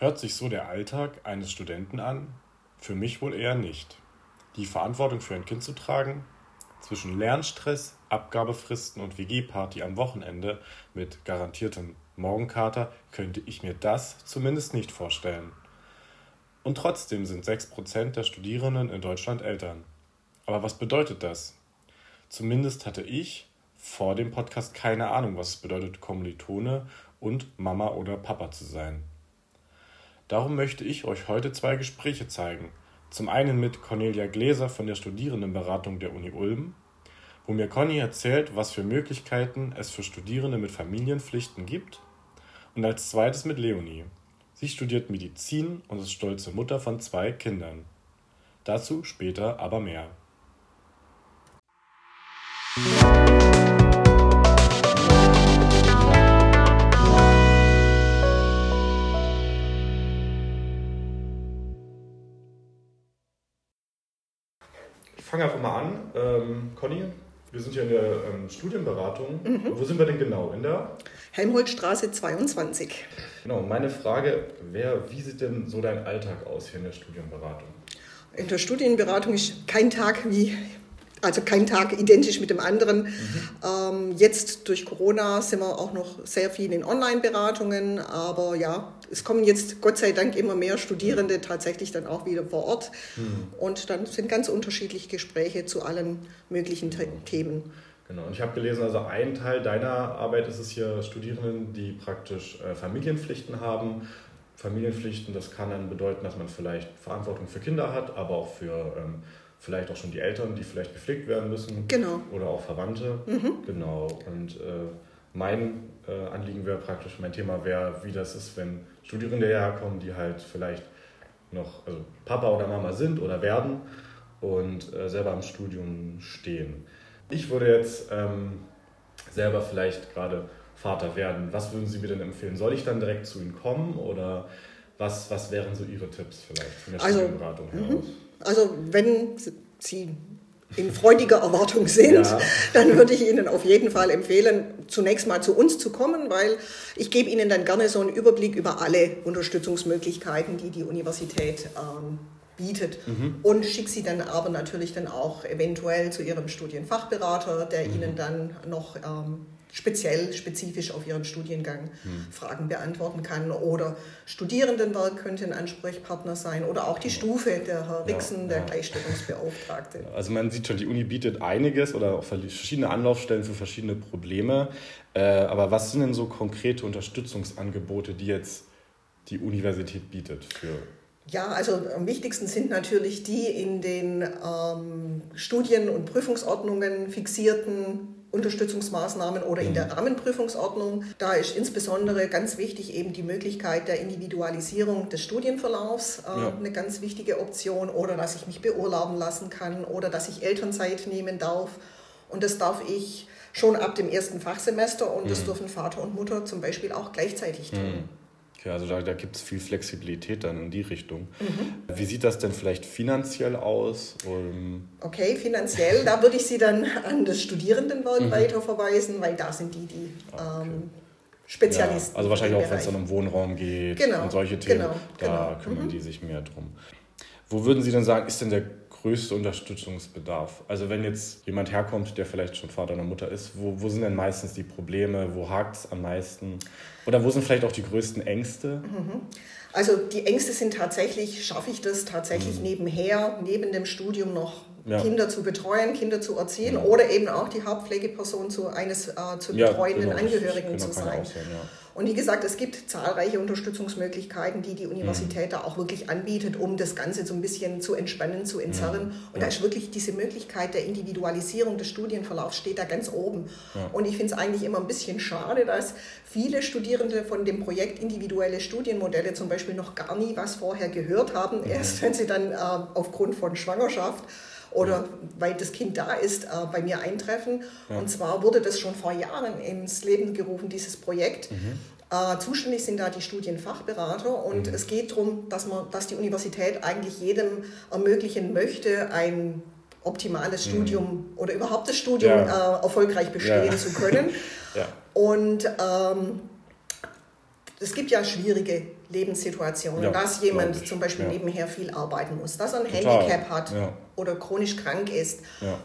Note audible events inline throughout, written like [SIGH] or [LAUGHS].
Hört sich so der Alltag eines Studenten an? Für mich wohl eher nicht. Die Verantwortung für ein Kind zu tragen, zwischen Lernstress, Abgabefristen und WG-Party am Wochenende mit garantiertem Morgenkater könnte ich mir das zumindest nicht vorstellen. Und trotzdem sind 6% der Studierenden in Deutschland Eltern. Aber was bedeutet das? Zumindest hatte ich vor dem Podcast keine Ahnung, was es bedeutet, Kommilitone und Mama oder Papa zu sein. Darum möchte ich euch heute zwei Gespräche zeigen. Zum einen mit Cornelia Gläser von der Studierendenberatung der Uni Ulm, wo mir Conny erzählt, was für Möglichkeiten es für Studierende mit Familienpflichten gibt. Und als zweites mit Leonie. Sie studiert Medizin und ist stolze Mutter von zwei Kindern. Dazu später aber mehr. Fange einfach mal an. Ähm, Conny, wir sind hier in der ähm, Studienberatung. Mhm. Wo sind wir denn genau? In der? Helmholtzstraße 22. Genau, meine Frage wäre, wie sieht denn so dein Alltag aus hier in der Studienberatung? In der Studienberatung ist kein Tag wie also kein Tag identisch mit dem anderen. Mhm. Ähm, jetzt durch Corona sind wir auch noch sehr viel in Online-Beratungen, aber ja, es kommen jetzt Gott sei Dank immer mehr Studierende tatsächlich dann auch wieder vor Ort mhm. und dann sind ganz unterschiedliche Gespräche zu allen möglichen genau. Themen. Genau, und ich habe gelesen, also ein Teil deiner Arbeit ist es hier Studierenden, die praktisch äh, Familienpflichten haben. Familienpflichten, das kann dann bedeuten, dass man vielleicht Verantwortung für Kinder hat, aber auch für ähm, vielleicht auch schon die Eltern, die vielleicht gepflegt werden müssen. Genau. Oder auch Verwandte. Mhm. Genau. Und äh, mein äh, Anliegen wäre praktisch, mein Thema wäre, wie das ist, wenn Studierende herkommen, die halt vielleicht noch also Papa oder Mama sind oder werden und äh, selber am Studium stehen. Ich würde jetzt ähm, selber vielleicht gerade Vater werden. Was würden Sie mir denn empfehlen? Soll ich dann direkt zu Ihnen kommen oder was, was wären so Ihre Tipps vielleicht von der also, Studienberatung heraus? Mhm. Also wenn Sie in freudiger Erwartung sind, ja. dann würde ich Ihnen auf jeden Fall empfehlen, zunächst mal zu uns zu kommen, weil ich gebe Ihnen dann gerne so einen Überblick über alle Unterstützungsmöglichkeiten, die die Universität ähm, bietet mhm. und schicke Sie dann aber natürlich dann auch eventuell zu Ihrem Studienfachberater, der mhm. Ihnen dann noch ähm, speziell, spezifisch auf ihren Studiengang hm. Fragen beantworten kann. Oder Studierendenwerk könnte ein Ansprechpartner sein oder auch die Stufe, der Herr Rixen, ja, der ja. Gleichstellungsbeauftragte. Also man sieht schon, die Uni bietet einiges oder auch verschiedene Anlaufstellen für verschiedene Probleme. Äh, aber was sind denn so konkrete Unterstützungsangebote, die jetzt die Universität bietet für ja, also am wichtigsten sind natürlich die in den ähm, Studien- und Prüfungsordnungen fixierten Unterstützungsmaßnahmen oder in der mhm. Rahmenprüfungsordnung. Da ist insbesondere ganz wichtig eben die Möglichkeit der Individualisierung des Studienverlaufs äh, ja. eine ganz wichtige Option oder dass ich mich beurlauben lassen kann oder dass ich Elternzeit nehmen darf. Und das darf ich schon ab dem ersten Fachsemester und mhm. das dürfen Vater und Mutter zum Beispiel auch gleichzeitig tun. Okay, also da, da gibt es viel Flexibilität dann in die Richtung. Mhm. Wie sieht das denn vielleicht finanziell aus? Um okay, finanziell, da würde ich Sie dann an das Studierendenwerk mhm. weiter verweisen, weil da sind die, die ah, okay. ähm, Spezialisten. Ja, also wahrscheinlich auch, wenn es dann um Wohnraum geht genau, und solche Themen, genau, da genau. kümmern mhm. die sich mehr drum. Wo würden Sie denn sagen, ist denn der größte Unterstützungsbedarf? Also wenn jetzt jemand herkommt, der vielleicht schon Vater oder Mutter ist, wo, wo sind denn meistens die Probleme? Wo hakt es am meisten? Oder wo sind vielleicht auch die größten Ängste? Mhm. Also die Ängste sind tatsächlich, schaffe ich das tatsächlich mhm. nebenher, neben dem Studium noch ja. Kinder zu betreuen, Kinder zu erziehen ja. oder eben auch die Hauptpflegeperson zu eines äh, zu betreuenden genau. Angehörigen genau, zu sein. Aussehen, und wie gesagt, es gibt zahlreiche Unterstützungsmöglichkeiten, die die Universität mhm. da auch wirklich anbietet, um das Ganze so ein bisschen zu entspannen, zu entzerren. Und da ist wirklich diese Möglichkeit der Individualisierung des Studienverlaufs steht da ganz oben. Und ich finde es eigentlich immer ein bisschen schade, dass viele Studierende von dem Projekt individuelle Studienmodelle zum Beispiel noch gar nie was vorher gehört haben, erst wenn sie dann äh, aufgrund von Schwangerschaft oder ja. weil das Kind da ist, äh, bei mir eintreffen. Ja. Und zwar wurde das schon vor Jahren ins Leben gerufen, dieses Projekt. Mhm. Äh, zuständig sind da die Studienfachberater und mhm. es geht darum, dass, man, dass die Universität eigentlich jedem ermöglichen möchte, ein optimales mhm. Studium oder überhaupt das Studium ja. äh, erfolgreich bestehen zu können. [LAUGHS] Und ähm, es gibt ja schwierige Lebenssituation. Ja, dass jemand zum Beispiel ja. nebenher viel arbeiten muss, dass er ein Total. Handicap hat ja. Oder chronisch krank ist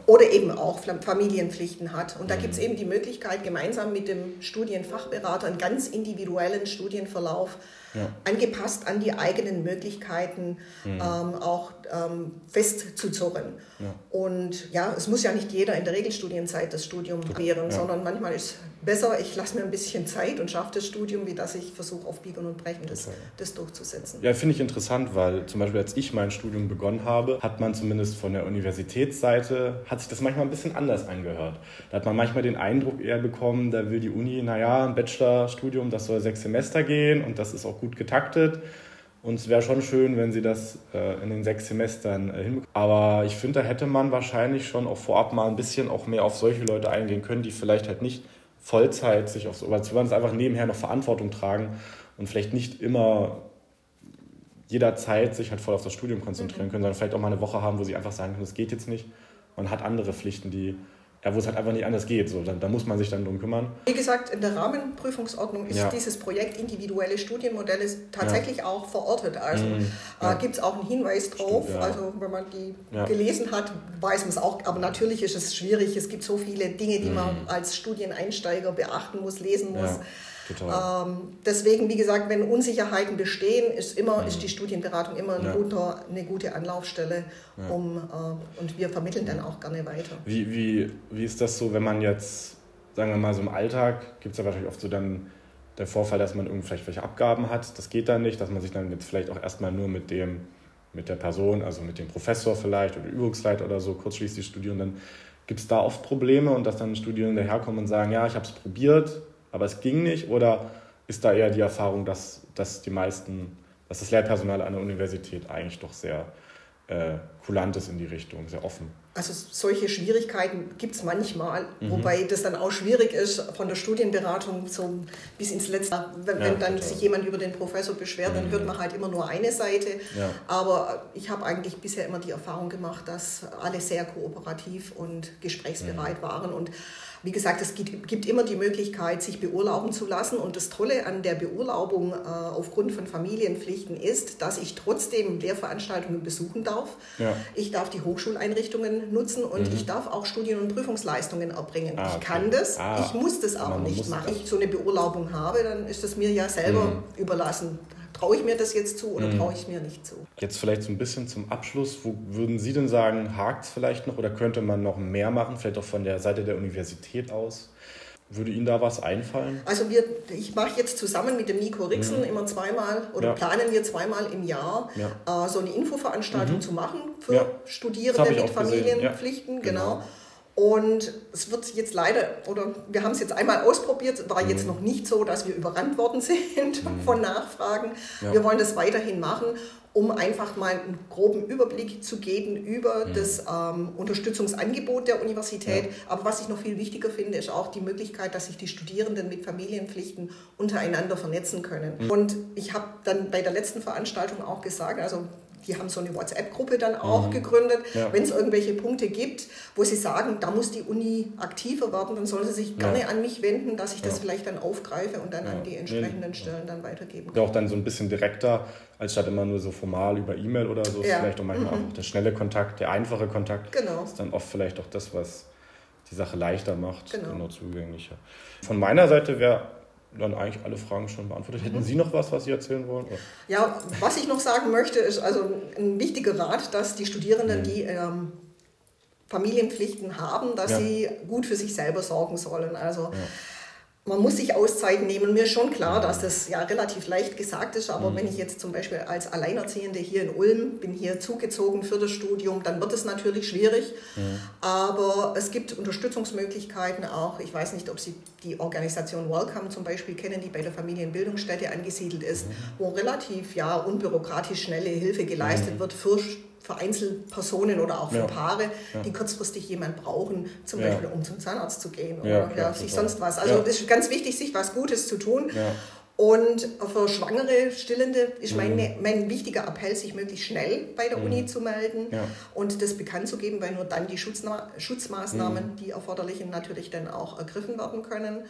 oder eben auch Familienpflichten hat. Und da mhm. gibt es eben die Möglichkeit, gemeinsam mit dem Studienfachberater einen ganz individuellen Studienverlauf ja. angepasst an die eigenen Möglichkeiten mhm. ähm, auch ähm, festzuzurren. Ja. Und ja, es muss ja nicht jeder in der Regelstudienzeit das Studium wählen, ja. sondern manchmal ist es besser, ich lasse mir ein bisschen Zeit und schaffe das Studium, wie dass ich versuche, auf Biegen und Brechen das, das durchzusetzen. Ja, finde ich interessant, weil zum Beispiel als ich mein Studium begonnen habe, hat man zumindest von der Universitätsseite, hat sich das manchmal ein bisschen anders angehört. Da hat man manchmal den Eindruck eher bekommen, da will die Uni, naja, ein Bachelorstudium, das soll sechs Semester gehen und das ist auch gut getaktet. Und es wäre schon schön, wenn sie das äh, in den sechs Semestern äh, hinbekommen. Aber ich finde, da hätte man wahrscheinlich schon auch vorab mal ein bisschen auch mehr auf solche Leute eingehen können, die vielleicht halt nicht Vollzeit sich auf so, weil sie einfach nebenher noch Verantwortung tragen und vielleicht nicht immer jederzeit sich halt voll auf das Studium konzentrieren mhm. können, sondern vielleicht auch mal eine Woche haben, wo sie einfach sagen können, das geht jetzt nicht. Man hat andere Pflichten, die ja, wo es halt einfach nicht anders geht. So, da, da muss man sich dann drum kümmern. Wie gesagt, in der Rahmenprüfungsordnung ist ja. dieses Projekt individuelle Studienmodelle tatsächlich ja. auch verortet. Also mhm. äh, gibt es auch einen Hinweis drauf. Stimmt, also wenn man die gelesen hat, weiß man es auch. Aber natürlich ist es schwierig. Es gibt so viele Dinge, die mhm. man als Studieneinsteiger beachten muss, lesen muss. Total. Ähm, deswegen, wie gesagt, wenn Unsicherheiten bestehen, ist, immer, mhm. ist die Studienberatung immer ein ja. guter, eine gute Anlaufstelle, ja. um, äh, und wir vermitteln dann auch gerne weiter. Wie, wie, wie ist das so, wenn man jetzt, sagen wir mal, so im Alltag, gibt es ja wahrscheinlich oft so dann der Vorfall, dass man irgendwie vielleicht welche Abgaben hat, das geht dann nicht, dass man sich dann jetzt vielleicht auch erstmal nur mit dem, mit der Person, also mit dem Professor vielleicht oder Übungsleiter oder so kurzschließlich studieren, dann gibt es da oft Probleme und dass dann Studierende herkommen und sagen, ja, ich habe es probiert, aber es ging nicht? Oder ist da eher die Erfahrung, dass, dass die meisten, dass das Lehrpersonal an der Universität eigentlich doch sehr äh, kulant ist in die Richtung, sehr offen? Also solche Schwierigkeiten gibt es manchmal, mhm. wobei das dann auch schwierig ist von der Studienberatung so bis ins Letzte. Wenn, ja, wenn dann total. sich jemand über den Professor beschwert, mhm. dann hört man halt immer nur eine Seite. Ja. Aber ich habe eigentlich bisher immer die Erfahrung gemacht, dass alle sehr kooperativ und gesprächsbereit mhm. waren und wie gesagt, es gibt immer die Möglichkeit, sich beurlauben zu lassen. Und das Tolle an der Beurlaubung äh, aufgrund von Familienpflichten ist, dass ich trotzdem Lehrveranstaltungen besuchen darf. Ja. Ich darf die Hochschuleinrichtungen nutzen und mhm. ich darf auch Studien- und Prüfungsleistungen erbringen. Ah, ich kann das, ah. ich muss das aber nicht machen. Wenn ich so eine Beurlaubung habe, dann ist das mir ja selber mhm. überlassen traue ich mir das jetzt zu oder mhm. traue ich mir nicht zu. Jetzt vielleicht so ein bisschen zum Abschluss. Wo würden Sie denn sagen, hakt es vielleicht noch oder könnte man noch mehr machen, vielleicht auch von der Seite der Universität aus? Würde Ihnen da was einfallen? Also wir, ich mache jetzt zusammen mit dem Nico Rixen mhm. immer zweimal oder ja. planen wir zweimal im Jahr ja. äh, so eine Infoveranstaltung mhm. zu machen für ja. Studierende mit Familienpflichten. genau. genau. Und es wird jetzt leider, oder wir haben es jetzt einmal ausprobiert, war jetzt mhm. noch nicht so, dass wir überrannt worden [LAUGHS] sind mhm. von Nachfragen. Ja. Wir wollen das weiterhin machen, um einfach mal einen groben Überblick zu geben über mhm. das ähm, Unterstützungsangebot der Universität. Ja. Aber was ich noch viel wichtiger finde, ist auch die Möglichkeit, dass sich die Studierenden mit Familienpflichten untereinander vernetzen können. Und ich habe dann bei der letzten Veranstaltung auch gesagt, also die haben so eine WhatsApp-Gruppe dann auch mhm. gegründet. Ja. Wenn es irgendwelche Punkte gibt, wo sie sagen, da muss die Uni aktiver werden, dann sollen sie sich gerne ja. an mich wenden, dass ich das vielleicht dann aufgreife und dann an die entsprechenden Stellen dann weitergeben kann. Ja, auch dann so ein bisschen direkter, als statt immer nur so formal über E-Mail oder so. Ist vielleicht auch manchmal mhm. auch der schnelle Kontakt, der einfache Kontakt. Genau. Ist dann oft vielleicht auch das, was die Sache leichter macht, genau. und nur zugänglicher. Von meiner Seite wäre dann eigentlich alle Fragen schon beantwortet. Hätten mhm. Sie noch was, was Sie erzählen wollen? Oder? Ja, was ich noch sagen möchte, ist also ein wichtiger Rat, dass die Studierenden, mhm. die ähm, Familienpflichten haben, dass ja. sie gut für sich selber sorgen sollen. Also ja man muss sich Auszeiten nehmen. Mir ist schon klar, dass das ja relativ leicht gesagt ist, aber mhm. wenn ich jetzt zum Beispiel als Alleinerziehende hier in Ulm bin, hier zugezogen für das Studium, dann wird es natürlich schwierig. Mhm. Aber es gibt Unterstützungsmöglichkeiten auch. Ich weiß nicht, ob Sie die Organisation Welcome zum Beispiel kennen, die bei der Familienbildungsstätte angesiedelt ist, mhm. wo relativ ja unbürokratisch schnelle Hilfe geleistet mhm. wird für für Einzelpersonen oder auch für ja. Paare, ja. die kurzfristig jemand brauchen, zum ja. Beispiel um zum Zahnarzt zu gehen oder klar, sich sonst was. Also das ist ganz wichtig, sich was Gutes zu tun. Und für Schwangere, Stillende ist mein, mhm. mein wichtiger Appell, sich möglichst schnell bei der mhm. Uni zu melden und das bekannt zu geben, weil nur dann die Schutzna Schutzmaßnahmen, mhm. die erforderlichen, natürlich dann auch ergriffen werden können.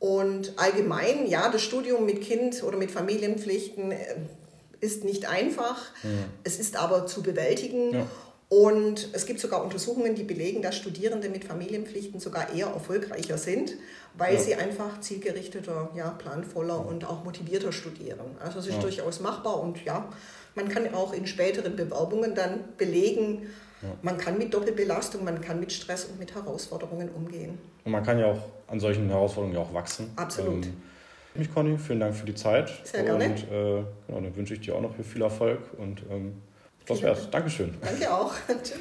Und allgemein, ja, das Studium mit Kind oder mit Familienpflichten äh, ist nicht einfach. Ja. Es ist aber zu bewältigen. Ja. Und es gibt sogar Untersuchungen, die belegen, dass Studierende mit Familienpflichten sogar eher erfolgreicher sind, weil ja. sie einfach zielgerichteter, ja, planvoller und auch motivierter studieren. Also es ist ja. durchaus machbar und ja, man kann auch in späteren Bewerbungen dann belegen, ja. man kann mit Doppelbelastung, man kann mit Stress und mit Herausforderungen umgehen. Und man kann ja auch an solchen Herausforderungen ja auch wachsen. Absolut. Ähm, mich, Conny, vielen Dank für die Zeit. Sehr gerne. Und äh, genau, dann wünsche ich dir auch noch viel Erfolg und ähm, das wär's. Dankeschön. Danke auch. [LAUGHS] Tschüss.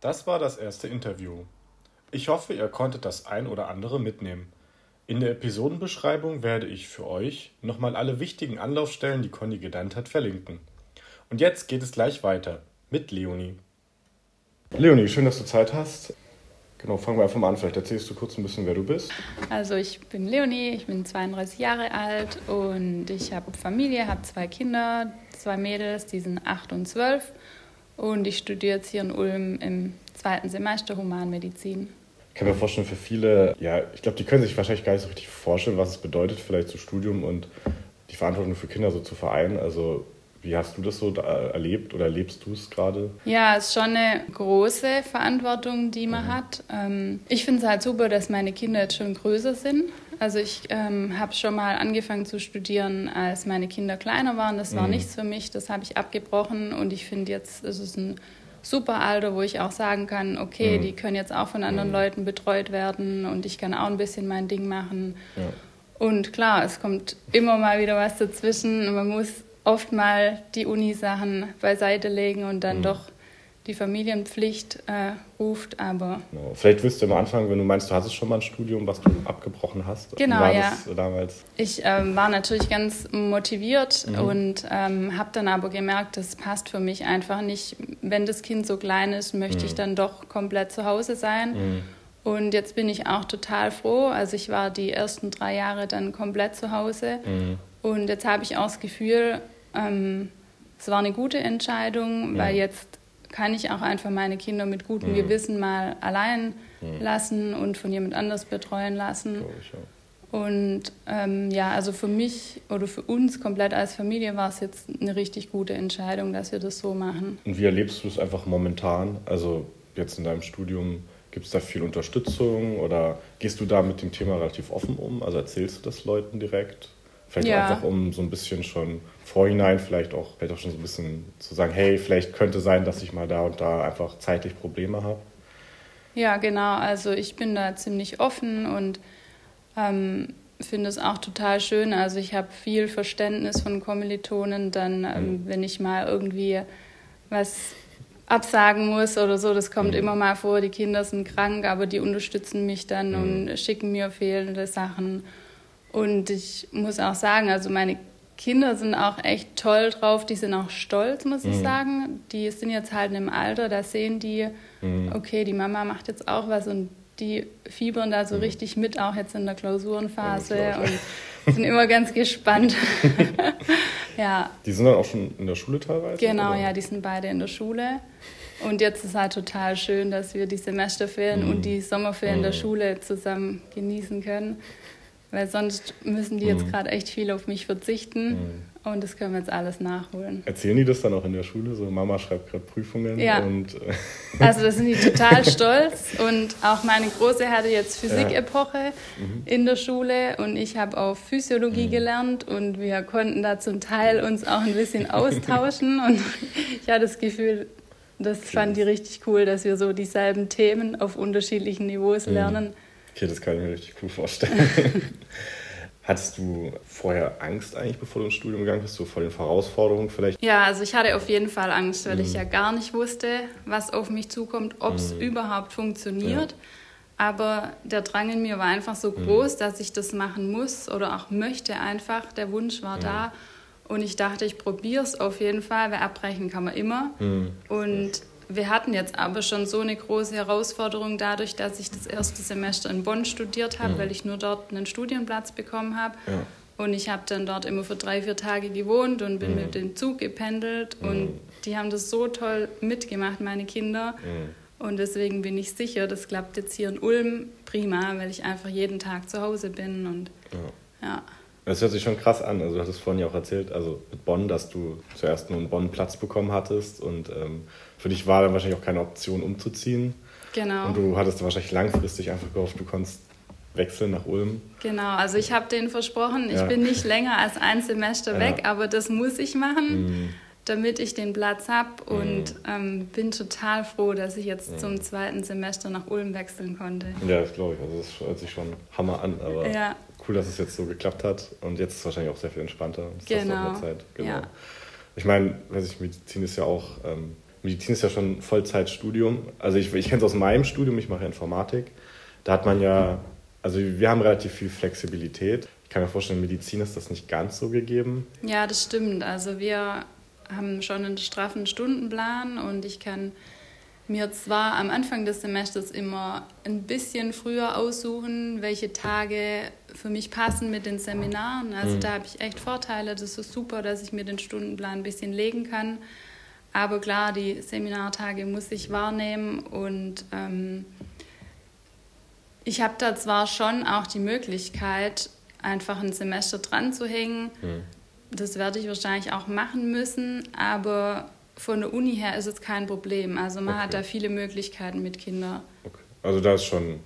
Das war das erste Interview. Ich hoffe, ihr konntet das ein oder andere mitnehmen. In der Episodenbeschreibung werde ich für euch nochmal alle wichtigen Anlaufstellen, die Conny genannt hat, verlinken. Und jetzt geht es gleich weiter mit Leonie. Leonie, schön, dass du Zeit hast. Genau, fangen wir einfach mal an. Vielleicht erzählst du kurz ein bisschen, wer du bist. Also ich bin Leonie, ich bin 32 Jahre alt und ich habe Familie, habe zwei Kinder, zwei Mädels, die sind 8 und 12 und ich studiere jetzt hier in Ulm im zweiten Semester Humanmedizin. Ich kann mir vorstellen, für viele, ja, ich glaube, die können sich wahrscheinlich gar nicht so richtig vorstellen, was es bedeutet, vielleicht so Studium und die Verantwortung für Kinder so zu vereinen. Also wie hast du das so erlebt oder erlebst du es gerade? Ja, es ist schon eine große Verantwortung, die man mhm. hat. Ähm, ich finde es halt super, dass meine Kinder jetzt schon größer sind. Also ich ähm, habe schon mal angefangen zu studieren, als meine Kinder kleiner waren. Das war mhm. nichts für mich, das habe ich abgebrochen und ich finde jetzt ist es ein super Alter, wo ich auch sagen kann, okay, mhm. die können jetzt auch von anderen mhm. Leuten betreut werden und ich kann auch ein bisschen mein Ding machen. Ja. Und klar, es kommt immer mal wieder was dazwischen. Man muss oft mal die Uni-Sachen beiseite legen und dann mhm. doch die Familienpflicht äh, ruft, aber... Genau. Vielleicht wirst du am Anfang, wenn du meinst, du hattest schon mal ein Studium, was du abgebrochen hast. Genau, war ja. Das damals? Ich ähm, war natürlich ganz motiviert mhm. und ähm, habe dann aber gemerkt, das passt für mich einfach nicht. Wenn das Kind so klein ist, möchte mhm. ich dann doch komplett zu Hause sein. Mhm. Und jetzt bin ich auch total froh. Also ich war die ersten drei Jahre dann komplett zu Hause. Mhm. Und jetzt habe ich auch das Gefühl, ähm, es war eine gute Entscheidung, ja. weil jetzt kann ich auch einfach meine Kinder mit gutem mhm. Gewissen mal allein mhm. lassen und von jemand anders betreuen lassen. Und ähm, ja, also für mich oder für uns komplett als Familie war es jetzt eine richtig gute Entscheidung, dass wir das so machen. Und wie erlebst du es einfach momentan? Also jetzt in deinem Studium, gibt es da viel Unterstützung oder gehst du da mit dem Thema relativ offen um? Also erzählst du das Leuten direkt? Vielleicht ja. einfach um so ein bisschen schon vorhinein vielleicht auch, vielleicht auch schon so ein bisschen zu sagen, hey, vielleicht könnte sein, dass ich mal da und da einfach zeitlich Probleme habe. Ja, genau. Also ich bin da ziemlich offen und ähm, finde es auch total schön. Also ich habe viel Verständnis von Kommilitonen, dann, ähm, mhm. wenn ich mal irgendwie was absagen muss oder so, das kommt mhm. immer mal vor, die Kinder sind krank, aber die unterstützen mich dann mhm. und schicken mir fehlende Sachen. Und ich muss auch sagen, also meine Kinder sind auch echt toll drauf, die sind auch stolz, muss ich mhm. sagen. Die sind jetzt halt in einem Alter, da sehen die, mhm. okay, die Mama macht jetzt auch was und die fiebern da so mhm. richtig mit, auch jetzt in der Klausurenphase ja, und sind immer ganz gespannt. [LAUGHS] ja. Die sind dann auch schon in der Schule teilweise? Genau, oder? ja, die sind beide in der Schule. Und jetzt ist halt total schön, dass wir die Semesterferien und mhm. die Sommerferien der mhm. Schule zusammen genießen können weil sonst müssen die jetzt mhm. gerade echt viel auf mich verzichten mhm. und das können wir jetzt alles nachholen. Erzählen die das dann auch in der Schule? So, Mama schreibt gerade Prüfungen ja. und. Äh [LAUGHS] also da sind die total stolz und auch meine Große hatte jetzt Physik-Epoche ja. mhm. in der Schule und ich habe auch Physiologie mhm. gelernt und wir konnten da zum Teil uns auch ein bisschen austauschen [LAUGHS] und ich hatte das Gefühl, das fand die richtig cool, dass wir so dieselben Themen auf unterschiedlichen Niveaus mhm. lernen. Okay, das kann ich mir richtig cool vorstellen. [LAUGHS] Hattest du vorher Angst eigentlich, bevor du ins Studium gegangen bist, so vor den Herausforderungen vielleicht? Ja, also ich hatte auf jeden Fall Angst, weil mhm. ich ja gar nicht wusste, was auf mich zukommt, ob es mhm. überhaupt funktioniert. Ja. Aber der Drang in mir war einfach so mhm. groß, mhm. dass ich das machen muss oder auch möchte einfach. Der Wunsch war da. Und ich dachte, ich probiere es auf jeden Fall, weil abbrechen kann man immer. Mhm. Und wir hatten jetzt aber schon so eine große Herausforderung dadurch, dass ich das erste Semester in Bonn studiert habe, mhm. weil ich nur dort einen Studienplatz bekommen habe. Ja. Und ich habe dann dort immer für drei, vier Tage gewohnt und bin mhm. mit dem Zug gependelt. Und die haben das so toll mitgemacht, meine Kinder. Und deswegen bin ich sicher, das klappt jetzt hier in Ulm prima, weil ich einfach jeden Tag zu Hause bin und ja. ja. Das hört sich schon krass an. Also du hattest vorhin ja auch erzählt, also mit Bonn, dass du zuerst nur in Bonn Platz bekommen hattest und ähm, für dich war dann wahrscheinlich auch keine Option umzuziehen. Genau. Und du hattest wahrscheinlich langfristig einfach gehofft, du kannst wechseln nach Ulm. Genau, also ich habe denen versprochen, ich ja. bin nicht länger als ein Semester ja. weg, aber das muss ich machen. Mhm damit ich den Platz habe und mhm. ähm, bin total froh, dass ich jetzt mhm. zum zweiten Semester nach Ulm wechseln konnte. Ja, das glaube ich. Also das hört sich schon Hammer an, aber ja. cool, dass es jetzt so geklappt hat und jetzt ist es wahrscheinlich auch sehr viel entspannter. Das genau. Genau. Ja. Ich meine, weiß ich, Medizin ist ja auch, ähm, Medizin ist ja schon Vollzeitstudium. Also ich, ich kenne es aus meinem Studium, ich mache Informatik. Da hat man ja, also wir haben relativ viel Flexibilität. Ich kann mir vorstellen, in Medizin ist das nicht ganz so gegeben. Ja, das stimmt. Also wir haben schon einen straffen Stundenplan und ich kann mir zwar am Anfang des Semesters immer ein bisschen früher aussuchen, welche Tage für mich passen mit den Seminaren. Also mhm. da habe ich echt Vorteile. Das ist super, dass ich mir den Stundenplan ein bisschen legen kann. Aber klar, die Seminartage muss ich wahrnehmen und ähm, ich habe da zwar schon auch die Möglichkeit, einfach ein Semester dran zu hängen. Mhm. Das werde ich wahrscheinlich auch machen müssen, aber von der Uni her ist es kein Problem. Also man okay. hat da viele Möglichkeiten mit Kindern. Okay. Also da ist schon,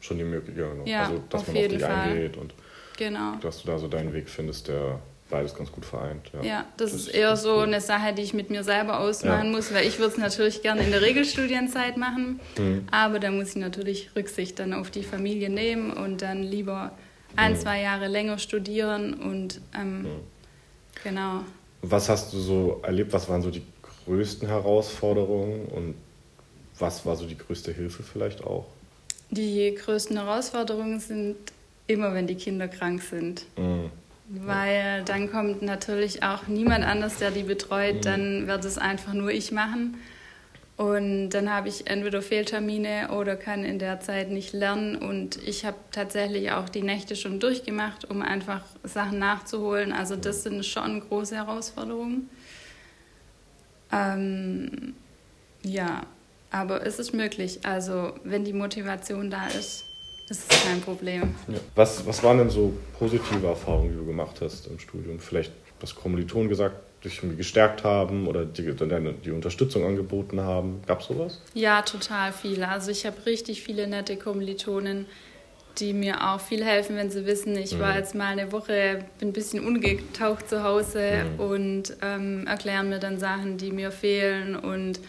schon die Möglichkeit, ja, genau. ja, also, dass man auf dich Fall. eingeht und genau. dass du da so deinen Weg findest, der beides ganz gut vereint. Ja, ja das, das, ist eher so cool. eine Sache, die ich mit mir selber ausmachen ja. muss, weil ich würde es natürlich gerne in der Regelstudienzeit machen, mhm. aber da muss ich natürlich Rücksicht dann auf die Familie nehmen und dann lieber ein, mhm. zwei Jahre länger studieren und ähm, mhm. genau. Was hast du so erlebt? Was waren so die größten Herausforderungen und was war so die größte Hilfe vielleicht auch? Die größten Herausforderungen sind immer, wenn die Kinder krank sind. Mhm. Weil dann kommt natürlich auch niemand anders, der die betreut, mhm. dann wird es einfach nur ich machen. Und dann habe ich entweder Fehltermine oder kann in der Zeit nicht lernen. Und ich habe tatsächlich auch die Nächte schon durchgemacht, um einfach Sachen nachzuholen. Also das sind schon große Herausforderungen. Ähm, ja, aber es ist möglich. Also wenn die Motivation da ist, ist es kein Problem. Ja. Was, was waren denn so positive Erfahrungen, die du gemacht hast im Studium? Vielleicht was Kommilitonen gesagt, dich irgendwie gestärkt haben oder die, die Unterstützung angeboten haben? Gab es sowas? Ja, total viele. Also ich habe richtig viele nette Kommilitonen, die mir auch viel helfen, wenn sie wissen, ich mhm. war jetzt mal eine Woche, bin ein bisschen ungetaucht zu Hause mhm. und ähm, erklären mir dann Sachen, die mir fehlen und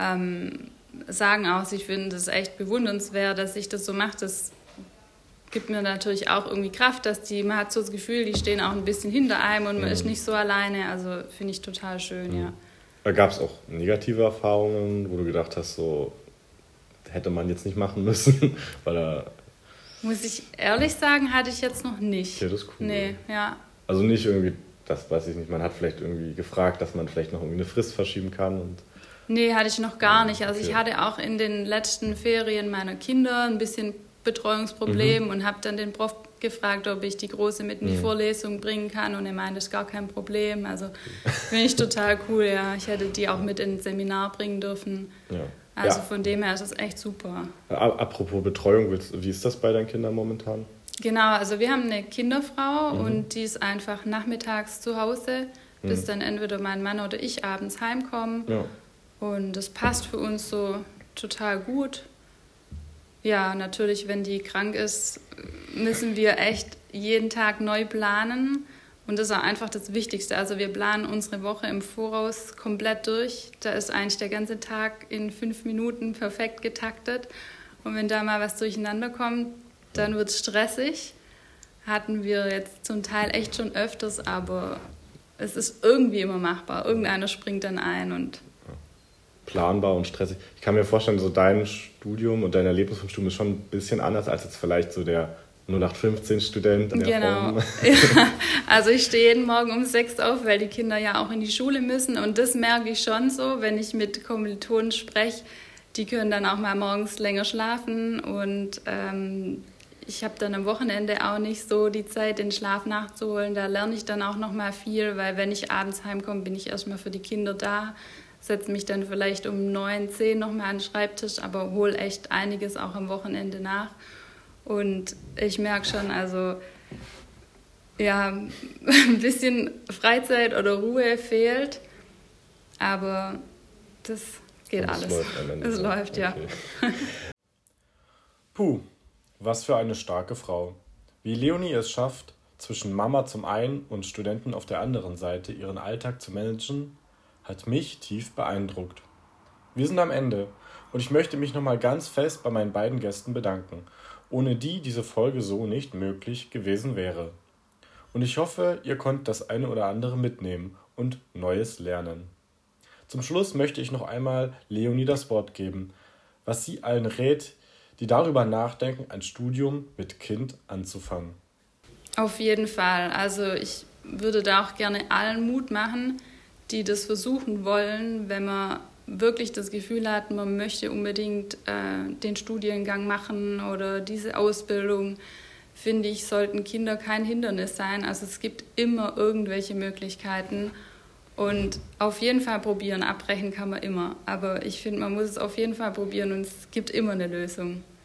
ähm, sagen auch, sie finden das echt bewundernswert, dass ich das so mache. Das gibt mir natürlich auch irgendwie Kraft, dass die, man hat so das Gefühl, die stehen auch ein bisschen hinter einem und man mhm. ist nicht so alleine. Also finde ich total schön, mhm. ja. Gab es auch negative Erfahrungen, wo du gedacht hast, so hätte man jetzt nicht machen müssen, [LAUGHS] weil er muss ich ehrlich sagen, hatte ich jetzt noch nicht. Ja, das ist cool. Nee, ja. Also nicht irgendwie, das weiß ich nicht, man hat vielleicht irgendwie gefragt, dass man vielleicht noch irgendwie eine Frist verschieben kann und. Nee, hatte ich noch gar nicht. Also okay. ich hatte auch in den letzten Ferien meiner Kinder ein bisschen Betreuungsproblem mhm. und habe dann den Prof gefragt, ob ich die Große mit in die mhm. Vorlesung bringen kann und er meinte, das ist gar kein Problem. Also finde ich total cool, ja. Ich hätte die auch mit ins Seminar bringen dürfen. Ja. Also ja. von dem her ist es echt super. Apropos Betreuung, wie ist das bei deinen Kindern momentan? Genau, also wir haben eine Kinderfrau mhm. und die ist einfach nachmittags zu Hause, bis mhm. dann entweder mein Mann oder ich abends heimkommen. Ja. Und das passt für uns so total gut. Ja, natürlich, wenn die krank ist, müssen wir echt jeden Tag neu planen. Und das ist auch einfach das Wichtigste. Also wir planen unsere Woche im Voraus komplett durch. Da ist eigentlich der ganze Tag in fünf Minuten perfekt getaktet. Und wenn da mal was durcheinander kommt, dann wird es stressig. Hatten wir jetzt zum Teil echt schon öfters, aber es ist irgendwie immer machbar. Irgendeiner springt dann ein und planbar und stressig. Ich kann mir vorstellen, so dein Studium und dein Erlebnis vom Studium ist schon ein bisschen anders als jetzt vielleicht so der 0815-Student. Genau. [LAUGHS] ja, also ich stehe jeden Morgen um sechs auf, weil die Kinder ja auch in die Schule müssen. Und das merke ich schon so, wenn ich mit Kommilitonen spreche. Die können dann auch mal morgens länger schlafen. Und ähm, ich habe dann am Wochenende auch nicht so die Zeit, den Schlaf nachzuholen. Da lerne ich dann auch noch mal viel, weil wenn ich abends heimkomme, bin ich erstmal für die Kinder da. Setze mich dann vielleicht um neun, zehn nochmal an den Schreibtisch, aber hole echt einiges auch am Wochenende nach. Und ich merke schon, also ja, [LAUGHS] ein bisschen Freizeit oder Ruhe fehlt, aber das geht alles. Läuft es läuft, ja. [LAUGHS] Puh, was für eine starke Frau. Wie Leonie es schafft, zwischen Mama zum einen und Studenten auf der anderen Seite ihren Alltag zu managen, hat mich tief beeindruckt. Wir sind am Ende und ich möchte mich nochmal ganz fest bei meinen beiden Gästen bedanken, ohne die diese Folge so nicht möglich gewesen wäre. Und ich hoffe, ihr konntet das eine oder andere mitnehmen und Neues lernen. Zum Schluss möchte ich noch einmal Leonie das Wort geben, was sie allen rät, die darüber nachdenken, ein Studium mit Kind anzufangen. Auf jeden Fall. Also ich würde da auch gerne allen Mut machen, die das versuchen wollen, wenn man wirklich das Gefühl hat, man möchte unbedingt äh, den Studiengang machen oder diese Ausbildung, finde ich, sollten Kinder kein Hindernis sein. Also es gibt immer irgendwelche Möglichkeiten und auf jeden Fall probieren. Abbrechen kann man immer, aber ich finde, man muss es auf jeden Fall probieren und es gibt immer eine Lösung.